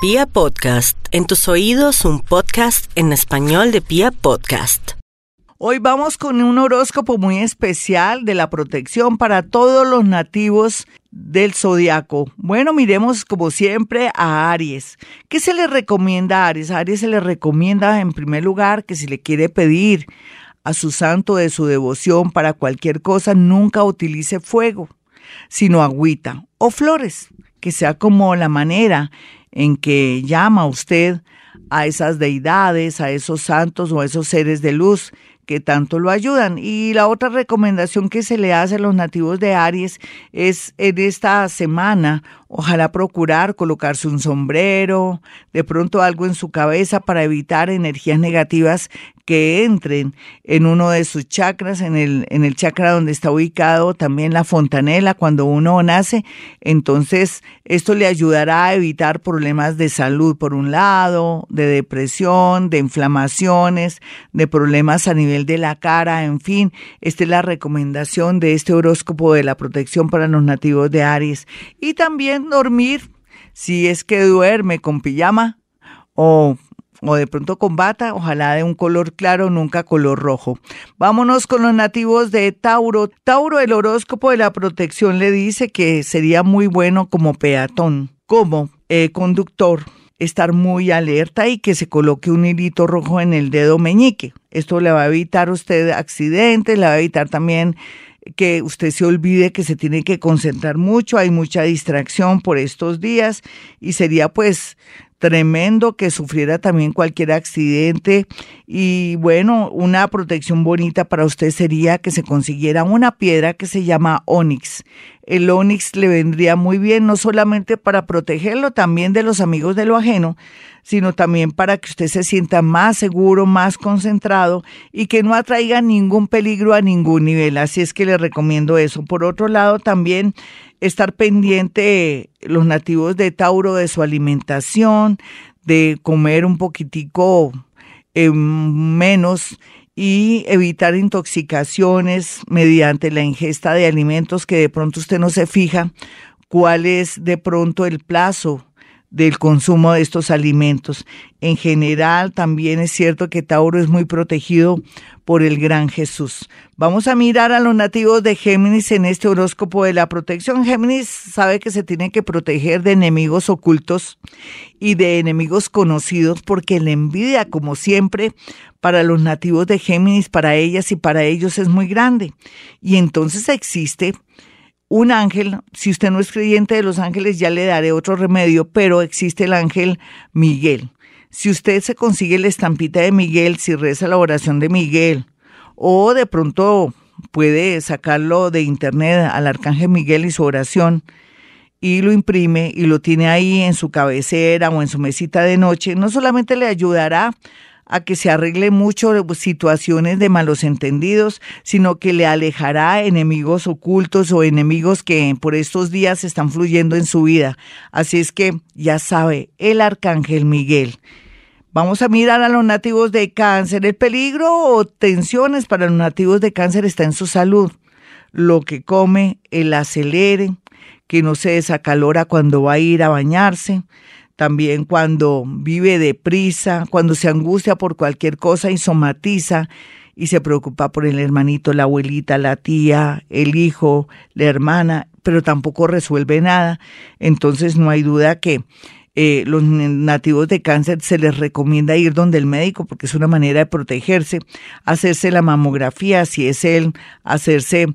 Pia Podcast, en tus oídos un podcast en español de Pia Podcast. Hoy vamos con un horóscopo muy especial de la protección para todos los nativos del zodiaco. Bueno, miremos como siempre a Aries. ¿Qué se le recomienda a Aries? A Aries se le recomienda en primer lugar que si le quiere pedir a su santo de su devoción para cualquier cosa, nunca utilice fuego, sino agüita o flores, que sea como la manera en que llama usted a esas deidades, a esos santos o a esos seres de luz que tanto lo ayudan. Y la otra recomendación que se le hace a los nativos de Aries es en esta semana, ojalá procurar colocarse un sombrero, de pronto algo en su cabeza para evitar energías negativas que entren en uno de sus chakras, en el, en el chakra donde está ubicado también la fontanela cuando uno nace. Entonces, esto le ayudará a evitar problemas de salud, por un lado, de depresión, de inflamaciones, de problemas a nivel de la cara, en fin. Esta es la recomendación de este horóscopo de la protección para los nativos de Aries. Y también dormir, si es que duerme con pijama o o de pronto con bata, ojalá de un color claro, nunca color rojo. Vámonos con los nativos de Tauro. Tauro, el horóscopo de la protección le dice que sería muy bueno como peatón, como eh, conductor, estar muy alerta y que se coloque un hilito rojo en el dedo meñique. Esto le va a evitar a usted accidentes, le va a evitar también que usted se olvide que se tiene que concentrar mucho, hay mucha distracción por estos días y sería pues tremendo que sufriera también cualquier accidente y bueno, una protección bonita para usted sería que se consiguiera una piedra que se llama onix. El onix le vendría muy bien no solamente para protegerlo también de los amigos de lo ajeno, sino también para que usted se sienta más seguro, más concentrado y que no atraiga ningún peligro a ningún nivel. Así es que le recomiendo eso. Por otro lado, también estar pendiente los nativos de Tauro de su alimentación, de comer un poquitico eh, menos y evitar intoxicaciones mediante la ingesta de alimentos que de pronto usted no se fija cuál es de pronto el plazo del consumo de estos alimentos. En general, también es cierto que Tauro es muy protegido por el gran Jesús. Vamos a mirar a los nativos de Géminis en este horóscopo de la protección. Géminis sabe que se tiene que proteger de enemigos ocultos y de enemigos conocidos porque la envidia, como siempre, para los nativos de Géminis, para ellas y para ellos es muy grande. Y entonces existe un ángel, si usted no es creyente de los ángeles, ya le daré otro remedio, pero existe el ángel Miguel. Si usted se consigue la estampita de Miguel, si reza la oración de Miguel, o de pronto puede sacarlo de internet al arcángel Miguel y su oración, y lo imprime y lo tiene ahí en su cabecera o en su mesita de noche, no solamente le ayudará a que se arregle mucho situaciones de malos entendidos, sino que le alejará enemigos ocultos o enemigos que por estos días están fluyendo en su vida. Así es que ya sabe, el arcángel Miguel. Vamos a mirar a los nativos de cáncer. El peligro o tensiones para los nativos de cáncer está en su salud. Lo que come, el acelere, que no se desacalora cuando va a ir a bañarse, también cuando vive deprisa, cuando se angustia por cualquier cosa y somatiza y se preocupa por el hermanito, la abuelita, la tía, el hijo, la hermana, pero tampoco resuelve nada. Entonces no hay duda que eh, los nativos de cáncer se les recomienda ir donde el médico porque es una manera de protegerse, hacerse la mamografía, si es él, hacerse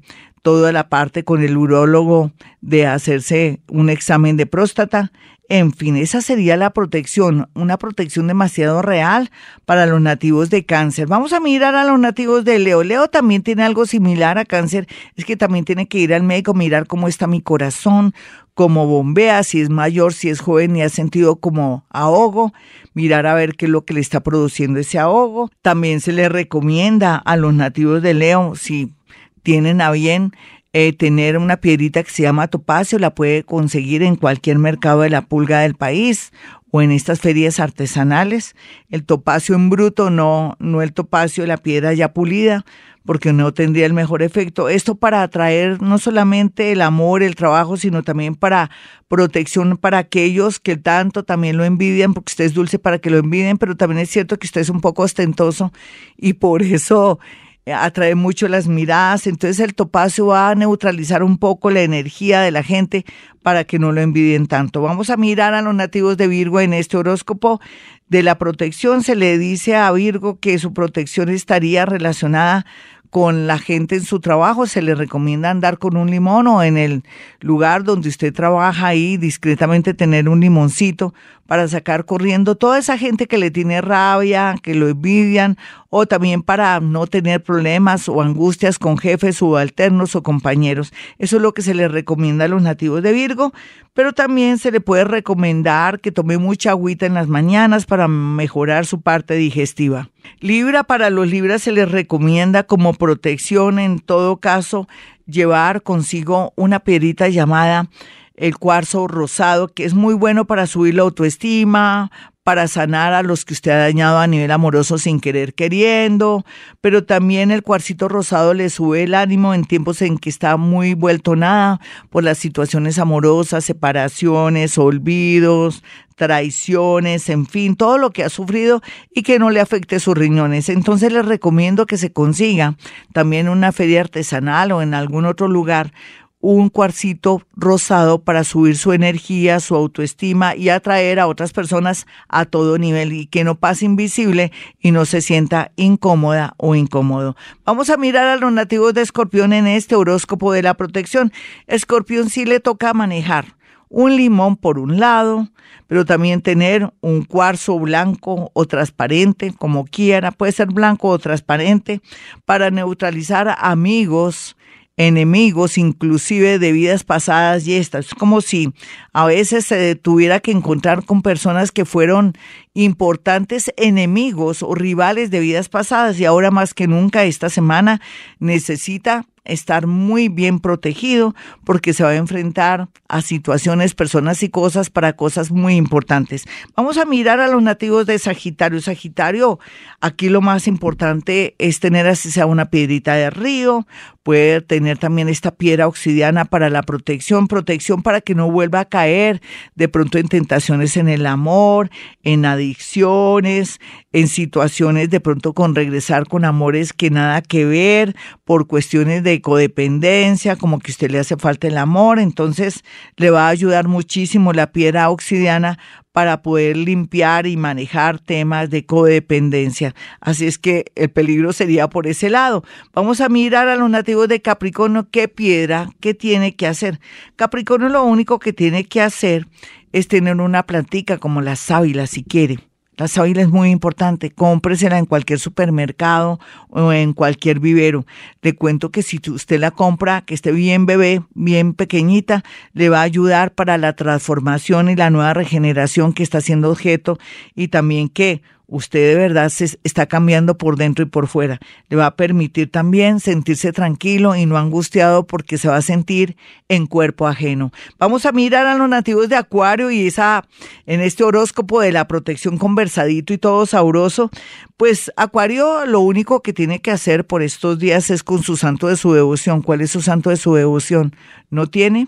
toda la parte con el urólogo de hacerse un examen de próstata en fin, esa sería la protección, una protección demasiado real para los nativos de cáncer. Vamos a mirar a los nativos de Leo. Leo también tiene algo similar a cáncer, es que también tiene que ir al médico, mirar cómo está mi corazón, cómo bombea, si es mayor, si es joven y ha sentido como ahogo, mirar a ver qué es lo que le está produciendo ese ahogo. También se le recomienda a los nativos de Leo, si tienen a bien eh, tener una piedrita que se llama topacio, la puede conseguir en cualquier mercado de la pulga del país o en estas ferias artesanales. El topacio en bruto, no, no el topacio, la piedra ya pulida, porque no tendría el mejor efecto. Esto para atraer no solamente el amor, el trabajo, sino también para protección para aquellos que tanto también lo envidian, porque usted es dulce para que lo envidien, pero también es cierto que usted es un poco ostentoso y por eso atrae mucho las miradas, entonces el topacio va a neutralizar un poco la energía de la gente para que no lo envidien tanto. Vamos a mirar a los nativos de Virgo en este horóscopo de la protección. Se le dice a Virgo que su protección estaría relacionada con la gente en su trabajo, se le recomienda andar con un limón o en el lugar donde usted trabaja ahí discretamente tener un limoncito para sacar corriendo toda esa gente que le tiene rabia, que lo envidian o también para no tener problemas o angustias con jefes subalternos o compañeros. Eso es lo que se le recomienda a los nativos de Virgo, pero también se le puede recomendar que tome mucha agüita en las mañanas para mejorar su parte digestiva. Libra, para los libras se les recomienda como protección en todo caso llevar consigo una piedrita llamada el cuarzo rosado, que es muy bueno para subir la autoestima, para sanar a los que usted ha dañado a nivel amoroso sin querer queriendo, pero también el cuarcito rosado le sube el ánimo en tiempos en que está muy vuelto nada por las situaciones amorosas, separaciones, olvidos, traiciones, en fin, todo lo que ha sufrido y que no le afecte sus riñones. Entonces le recomiendo que se consiga también una feria artesanal o en algún otro lugar un cuarcito rosado para subir su energía, su autoestima y atraer a otras personas a todo nivel y que no pase invisible y no se sienta incómoda o incómodo. Vamos a mirar a los nativos de Escorpión en este horóscopo de la protección. Escorpión sí le toca manejar un limón por un lado, pero también tener un cuarzo blanco o transparente, como quiera, puede ser blanco o transparente, para neutralizar amigos, enemigos, inclusive de vidas pasadas y estas. Es como si a veces se tuviera que encontrar con personas que fueron importantes enemigos o rivales de vidas pasadas y ahora más que nunca esta semana necesita estar muy bien protegido porque se va a enfrentar a situaciones, personas y cosas para cosas muy importantes. Vamos a mirar a los nativos de Sagitario. Sagitario, aquí lo más importante es tener así sea una piedrita de río, puede tener también esta piedra obsidiana para la protección, protección para que no vuelva a caer de pronto en tentaciones en el amor, en adicciones, en situaciones de pronto con regresar con amores que nada que ver por cuestiones de codependencia, como que usted le hace falta el amor, entonces le va a ayudar muchísimo la piedra obsidiana para poder limpiar y manejar temas de codependencia. Así es que el peligro sería por ese lado. Vamos a mirar a los nativos de Capricornio qué piedra, qué tiene que hacer. Capricornio lo único que tiene que hacer es tener una plantica como la sábila si quiere la sábila es muy importante, cómpresela en cualquier supermercado o en cualquier vivero. Le cuento que si usted la compra, que esté bien bebé, bien pequeñita, le va a ayudar para la transformación y la nueva regeneración que está siendo objeto y también que usted de verdad se está cambiando por dentro y por fuera. Le va a permitir también sentirse tranquilo y no angustiado porque se va a sentir en cuerpo ajeno. Vamos a mirar a los nativos de Acuario y esa en este horóscopo de la protección conversadito y todo sabroso, pues Acuario lo único que tiene que hacer por estos días es con su santo de su devoción. ¿Cuál es su santo de su devoción? ¿No tiene?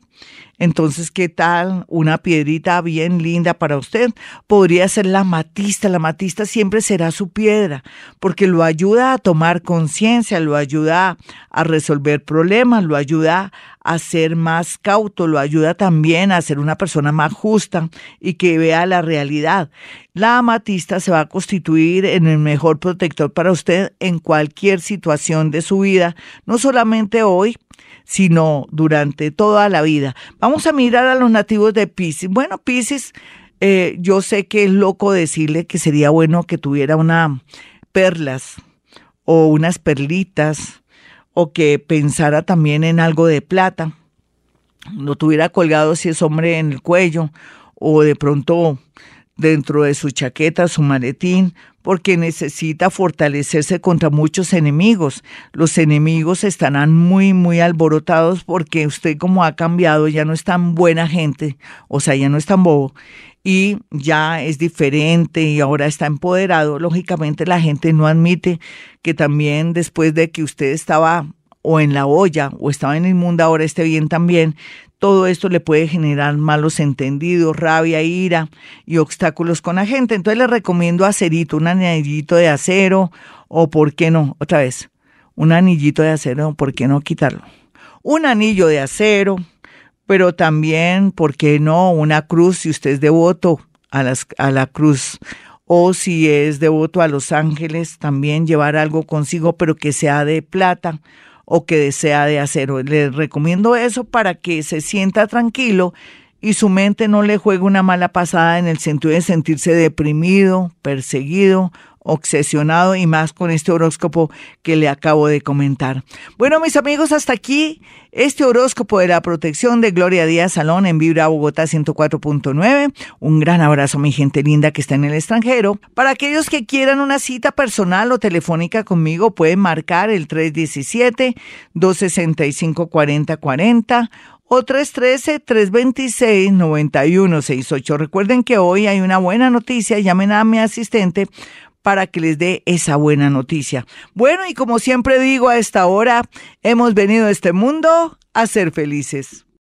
Entonces, ¿qué tal una piedrita bien linda para usted? Podría ser la matista. La matista siempre será su piedra porque lo ayuda a tomar conciencia, lo ayuda a resolver problemas, lo ayuda a ser más cauto, lo ayuda también a ser una persona más justa y que vea la realidad. La amatista se va a constituir en el mejor protector para usted en cualquier situación de su vida, no solamente hoy, sino durante toda la vida. Vamos a mirar a los nativos de Pisces. Bueno, Pisces, eh, yo sé que es loco decirle que sería bueno que tuviera una perlas o unas perlitas o que pensara también en algo de plata, lo tuviera colgado si es hombre en el cuello o de pronto dentro de su chaqueta, su maletín, porque necesita fortalecerse contra muchos enemigos. Los enemigos estarán muy, muy alborotados porque usted como ha cambiado, ya no es tan buena gente, o sea, ya no es tan bobo y ya es diferente y ahora está empoderado. Lógicamente la gente no admite que también después de que usted estaba o en la olla o estaba en inmunda, ahora esté bien también. Todo esto le puede generar malos entendidos, rabia, ira y obstáculos con la gente. Entonces le recomiendo acerito, un anillito de acero o, ¿por qué no? Otra vez, un anillito de acero, ¿por qué no quitarlo? Un anillo de acero, pero también, ¿por qué no? Una cruz si usted es devoto a, las, a la cruz o si es devoto a los ángeles, también llevar algo consigo, pero que sea de plata o que desea de acero. Les recomiendo eso para que se sienta tranquilo y su mente no le juegue una mala pasada en el sentido de sentirse deprimido, perseguido obsesionado y más con este horóscopo que le acabo de comentar. Bueno, mis amigos, hasta aquí este horóscopo de la protección de Gloria Díaz Salón en Vibra Bogotá 104.9. Un gran abrazo, mi gente linda que está en el extranjero. Para aquellos que quieran una cita personal o telefónica conmigo, pueden marcar el 317-265-4040 o 313-326-9168. Recuerden que hoy hay una buena noticia. Llamen a mi asistente para que les dé esa buena noticia. Bueno, y como siempre digo a esta hora, hemos venido a este mundo a ser felices.